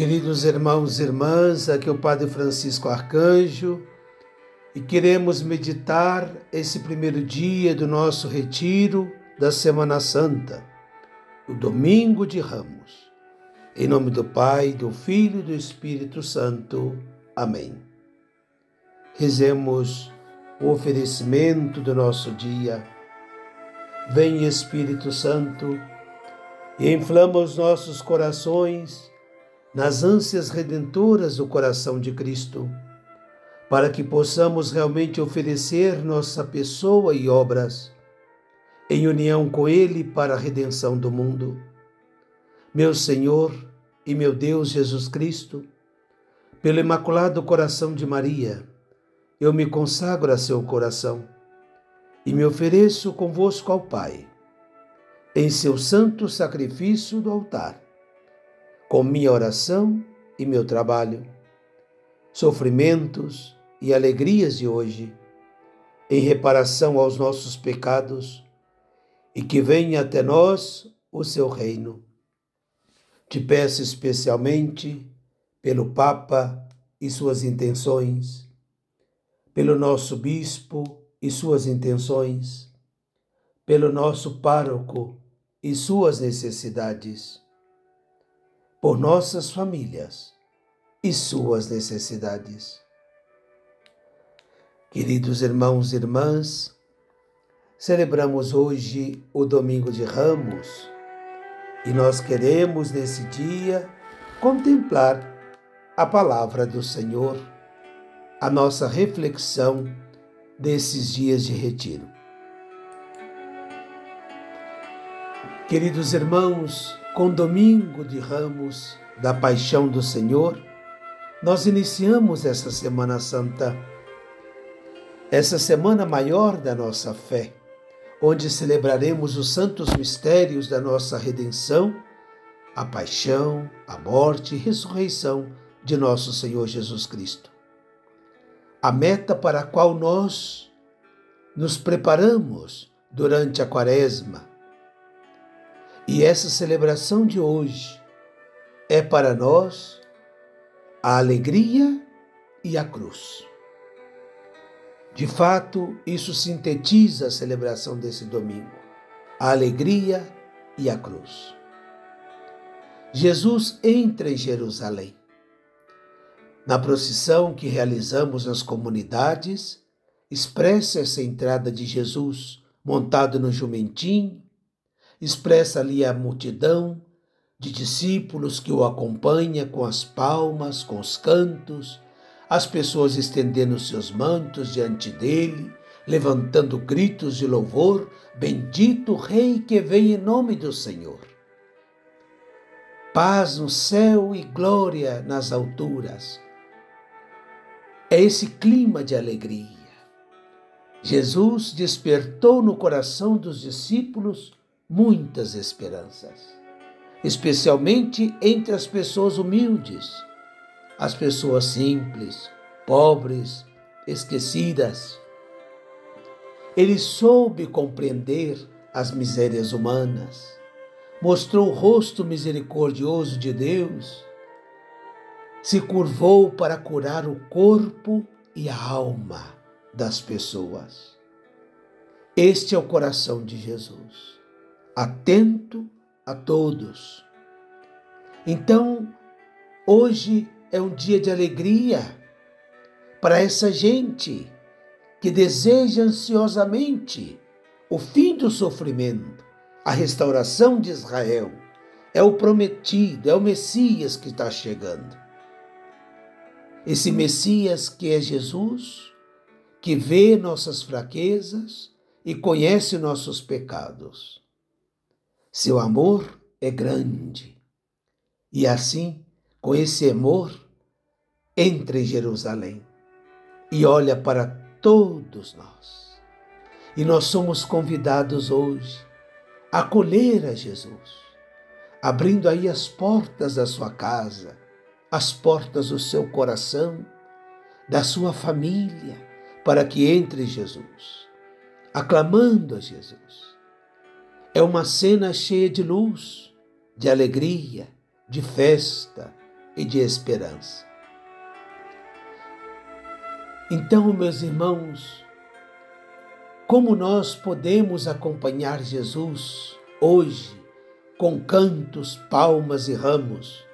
Queridos irmãos e irmãs, aqui é o Padre Francisco Arcanjo e queremos meditar esse primeiro dia do nosso retiro da Semana Santa, o Domingo de Ramos. Em nome do Pai, do Filho e do Espírito Santo. Amém. Rezemos o oferecimento do nosso dia. Vem Espírito Santo e inflama os nossos corações nas ânsias redentoras do coração de Cristo, para que possamos realmente oferecer nossa pessoa e obras em união com Ele para a redenção do mundo. Meu Senhor e meu Deus Jesus Cristo, pelo Imaculado Coração de Maria, eu me consagro a seu coração e me ofereço convosco ao Pai, em seu santo sacrifício do altar com minha oração e meu trabalho, sofrimentos e alegrias de hoje, em reparação aos nossos pecados, e que venha até nós o seu reino. Te peço especialmente pelo Papa e suas intenções, pelo nosso bispo e suas intenções, pelo nosso pároco e suas necessidades por nossas famílias e suas necessidades. Queridos irmãos e irmãs, celebramos hoje o Domingo de Ramos e nós queremos nesse dia contemplar a palavra do Senhor, a nossa reflexão desses dias de retiro. Queridos irmãos, com Domingo de Ramos da Paixão do Senhor, nós iniciamos essa Semana Santa, essa semana maior da nossa fé, onde celebraremos os santos mistérios da nossa redenção, a paixão, a morte e ressurreição de nosso Senhor Jesus Cristo. A meta para a qual nós nos preparamos durante a Quaresma, e essa celebração de hoje é para nós a alegria e a cruz. De fato, isso sintetiza a celebração desse domingo: a alegria e a cruz. Jesus entra em Jerusalém. Na procissão que realizamos nas comunidades, expressa essa entrada de Jesus montado no jumentinho, expressa ali a multidão de discípulos que o acompanha com as palmas, com os cantos, as pessoas estendendo seus mantos diante dele, levantando gritos de louvor: Bendito Rei que vem em nome do Senhor. Paz no céu e glória nas alturas. É esse clima de alegria. Jesus despertou no coração dos discípulos muitas esperanças, especialmente entre as pessoas humildes, as pessoas simples, pobres, esquecidas. Ele soube compreender as misérias humanas, mostrou o rosto misericordioso de Deus, se curvou para curar o corpo e a alma das pessoas. Este é o coração de Jesus atento a todos. Então, hoje é um dia de alegria para essa gente que deseja ansiosamente o fim do sofrimento, a restauração de Israel. É o prometido, é o Messias que está chegando. Esse Messias que é Jesus, que vê nossas fraquezas e conhece nossos pecados. Seu amor é grande. E assim, com esse amor, entra em Jerusalém e olha para todos nós. E nós somos convidados hoje a acolher a Jesus, abrindo aí as portas da sua casa, as portas do seu coração, da sua família, para que entre Jesus, aclamando a Jesus é uma cena cheia de luz, de alegria, de festa, e de esperança. Então, meus irmãos, como nós podemos acompanhar Jesus hoje com cantos, palmas e ramos,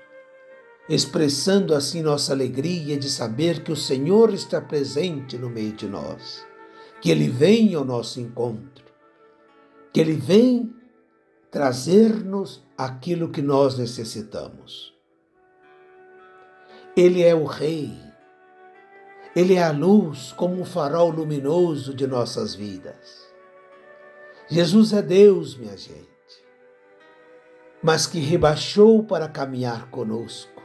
expressando assim nossa alegria de saber que o Senhor está presente no meio de nós, que Ele vem ao nosso encontro, que Ele vem trazer-nos aquilo que nós necessitamos. Ele é o Rei, Ele é a luz como um farol luminoso de nossas vidas. Jesus é Deus, minha gente, mas que rebaixou para caminhar conosco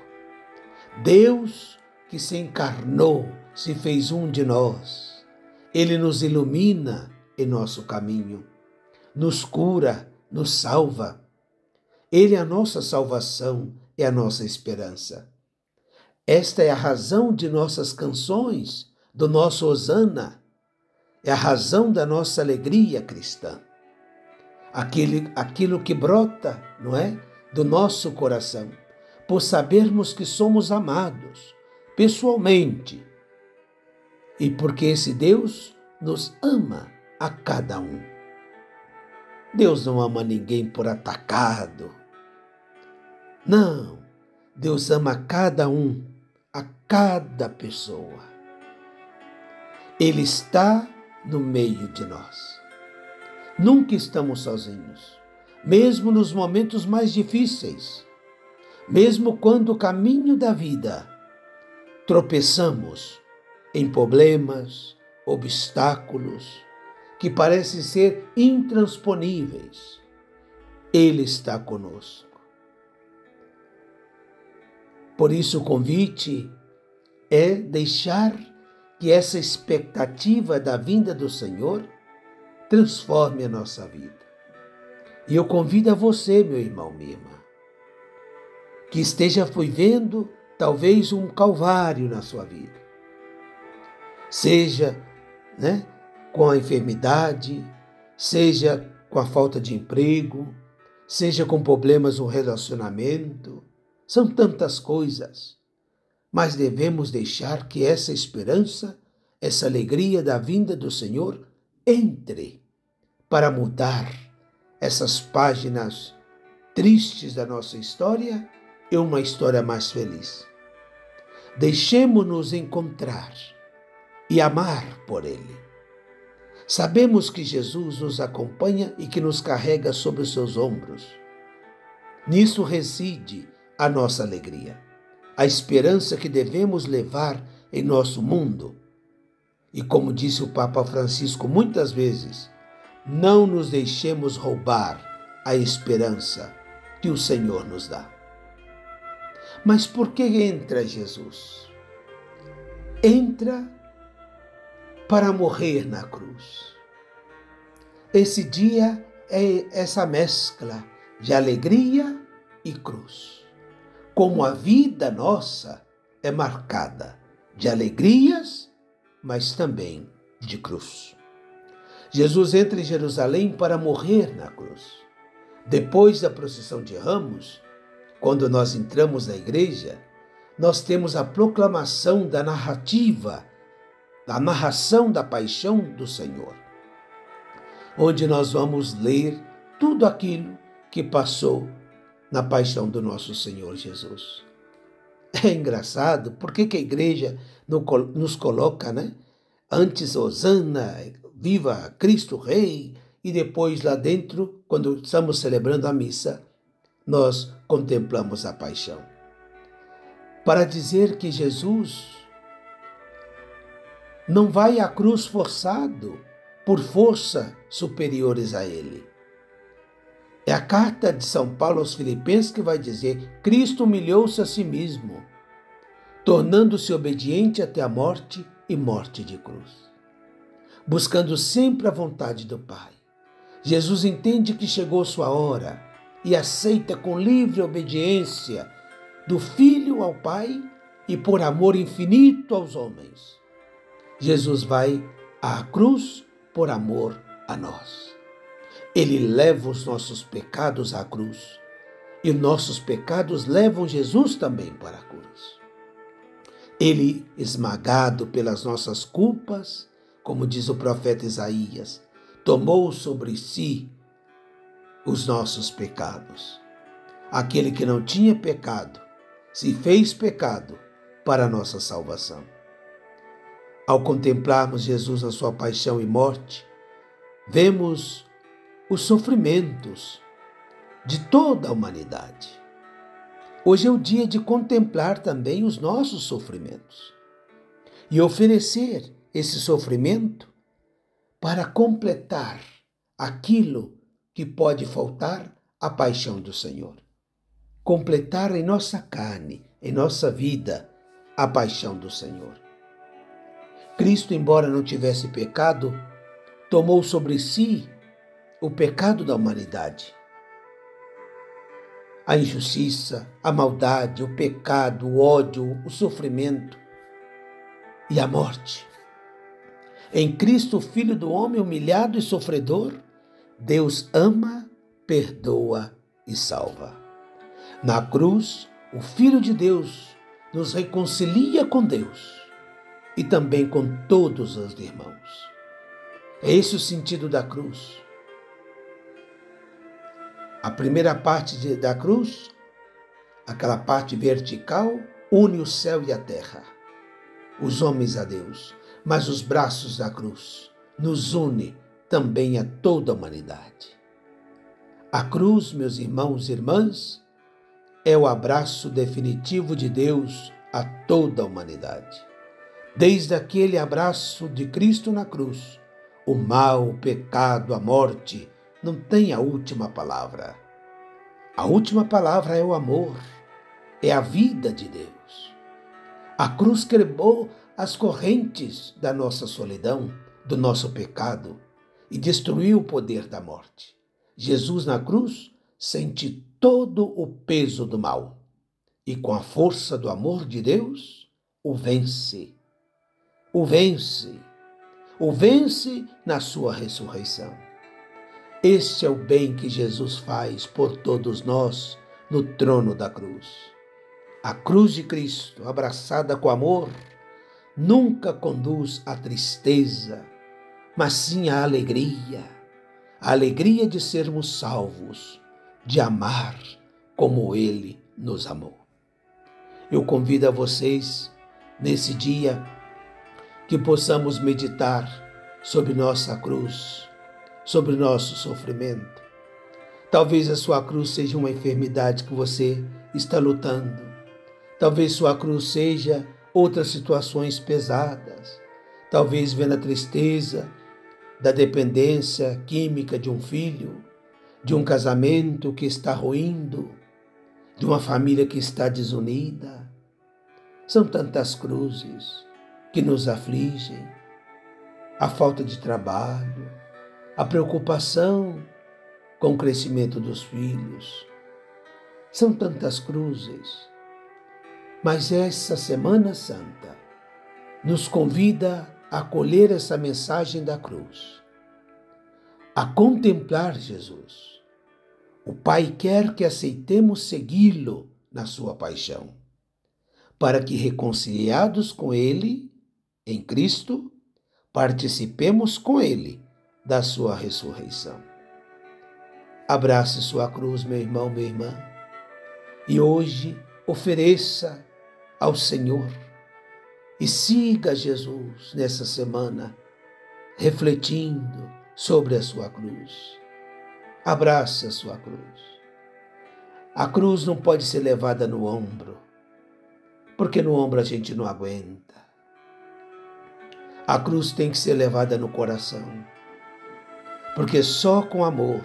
Deus que se encarnou, se fez um de nós. Ele nos ilumina em nosso caminho, nos cura, nos salva. Ele é a nossa salvação, é a nossa esperança. Esta é a razão de nossas canções, do nosso Osana. É a razão da nossa alegria cristã. Aquele, aquilo que brota, não é? Do nosso coração por sabermos que somos amados pessoalmente e porque esse Deus nos ama a cada um. Deus não ama ninguém por atacado. Não, Deus ama cada um, a cada pessoa. Ele está no meio de nós. Nunca estamos sozinhos, mesmo nos momentos mais difíceis mesmo quando o caminho da vida tropeçamos em problemas, obstáculos que parecem ser intransponíveis, Ele está conosco. Por isso, o convite é deixar que essa expectativa da vinda do Senhor transforme a nossa vida. E eu convido a você, meu irmão, minha irmã, que esteja vivendo talvez um calvário na sua vida. Seja né, com a enfermidade, seja com a falta de emprego, seja com problemas no relacionamento. São tantas coisas. Mas devemos deixar que essa esperança, essa alegria da vinda do Senhor entre para mudar essas páginas tristes da nossa história e uma história mais feliz. Deixemos-nos encontrar e amar por Ele. Sabemos que Jesus nos acompanha e que nos carrega sobre os seus ombros. Nisso reside a nossa alegria, a esperança que devemos levar em nosso mundo. E como disse o Papa Francisco muitas vezes, não nos deixemos roubar a esperança que o Senhor nos dá. Mas por que entra Jesus? Entra para morrer na cruz. Esse dia é essa mescla de alegria e cruz. Como a vida nossa é marcada de alegrias, mas também de cruz. Jesus entra em Jerusalém para morrer na cruz. Depois da procissão de ramos, quando nós entramos na igreja, nós temos a proclamação da narrativa, da narração da paixão do Senhor, onde nós vamos ler tudo aquilo que passou na paixão do nosso Senhor Jesus. É engraçado, porque que a igreja nos coloca, né? Antes, Osana, viva Cristo Rei, e depois lá dentro, quando estamos celebrando a missa, nós contemplamos a paixão. Para dizer que Jesus não vai à cruz forçado por força superiores a ele. É a carta de São Paulo aos Filipenses que vai dizer: Cristo humilhou-se a si mesmo, tornando-se obediente até a morte e morte de cruz, buscando sempre a vontade do Pai. Jesus entende que chegou sua hora e aceita com livre obediência do Filho ao Pai e por amor infinito aos homens. Jesus vai à cruz por amor a nós. Ele leva os nossos pecados à cruz e nossos pecados levam Jesus também para a cruz. Ele, esmagado pelas nossas culpas, como diz o profeta Isaías, tomou sobre si os nossos pecados. Aquele que não tinha pecado se fez pecado para a nossa salvação. Ao contemplarmos Jesus na sua paixão e morte, vemos os sofrimentos de toda a humanidade. Hoje é o dia de contemplar também os nossos sofrimentos e oferecer esse sofrimento para completar aquilo que pode faltar à paixão do Senhor. Completar em nossa carne, em nossa vida, a paixão do Senhor. Cristo, embora não tivesse pecado, tomou sobre si o pecado da humanidade. A injustiça, a maldade, o pecado, o ódio, o sofrimento e a morte. Em Cristo, Filho do homem humilhado e sofredor, Deus ama, perdoa e salva. Na cruz, o Filho de Deus nos reconcilia com Deus e também com todos os irmãos. É esse o sentido da cruz. A primeira parte da cruz, aquela parte vertical, une o céu e a terra, os homens a Deus, mas os braços da cruz nos une também a toda a humanidade. A cruz, meus irmãos e irmãs, é o abraço definitivo de Deus a toda a humanidade. Desde aquele abraço de Cristo na cruz, o mal, o pecado, a morte não tem a última palavra. A última palavra é o amor, é a vida de Deus. A cruz quebrou as correntes da nossa solidão, do nosso pecado e destruiu o poder da morte. Jesus na cruz sente todo o peso do mal e, com a força do amor de Deus, o vence. O vence. O vence na sua ressurreição. Este é o bem que Jesus faz por todos nós no trono da cruz. A cruz de Cristo, abraçada com amor, nunca conduz à tristeza, mas sim à alegria. A alegria de sermos salvos, de amar como Ele nos amou. Eu convido a vocês, nesse dia, que possamos meditar sobre nossa cruz sobre nosso sofrimento. Talvez a sua cruz seja uma enfermidade que você está lutando. Talvez sua cruz seja outras situações pesadas. Talvez vendo a tristeza da dependência química de um filho, de um casamento que está ruindo, de uma família que está desunida. São tantas cruzes que nos afligem. A falta de trabalho, a preocupação com o crescimento dos filhos. São tantas cruzes. Mas essa Semana Santa nos convida a acolher essa mensagem da cruz, a contemplar Jesus. O Pai quer que aceitemos segui-lo na sua paixão, para que, reconciliados com Ele, em Cristo, participemos com Ele da sua ressurreição. Abrace sua cruz, meu irmão, minha irmã, e hoje ofereça ao Senhor e siga Jesus nessa semana, refletindo sobre a sua cruz. Abrace a sua cruz. A cruz não pode ser levada no ombro, porque no ombro a gente não aguenta. A cruz tem que ser levada no coração porque só com amor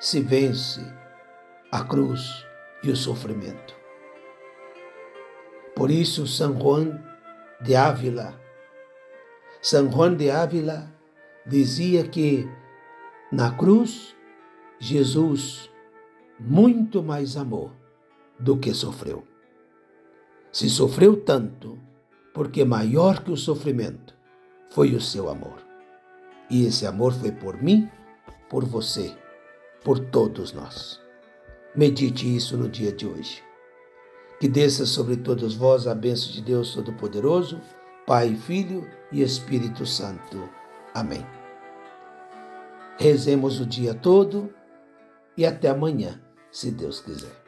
se vence a cruz e o sofrimento. Por isso, São Juan de Ávila, São Juan de Ávila dizia que na cruz Jesus muito mais amou do que sofreu. Se sofreu tanto, porque maior que o sofrimento foi o seu amor. E esse amor foi por mim por você, por todos nós. Medite isso no dia de hoje. Que desça sobre todos vós a bênção de Deus Todo-Poderoso, Pai, Filho e Espírito Santo. Amém. Rezemos o dia todo e até amanhã, se Deus quiser.